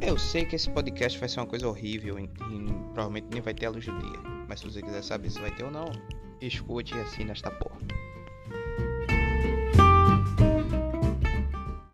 Eu sei que esse podcast vai ser uma coisa horrível e, e provavelmente nem vai ter a luz do dia. Mas se você quiser saber se vai ter ou não, escute e assine esta porra.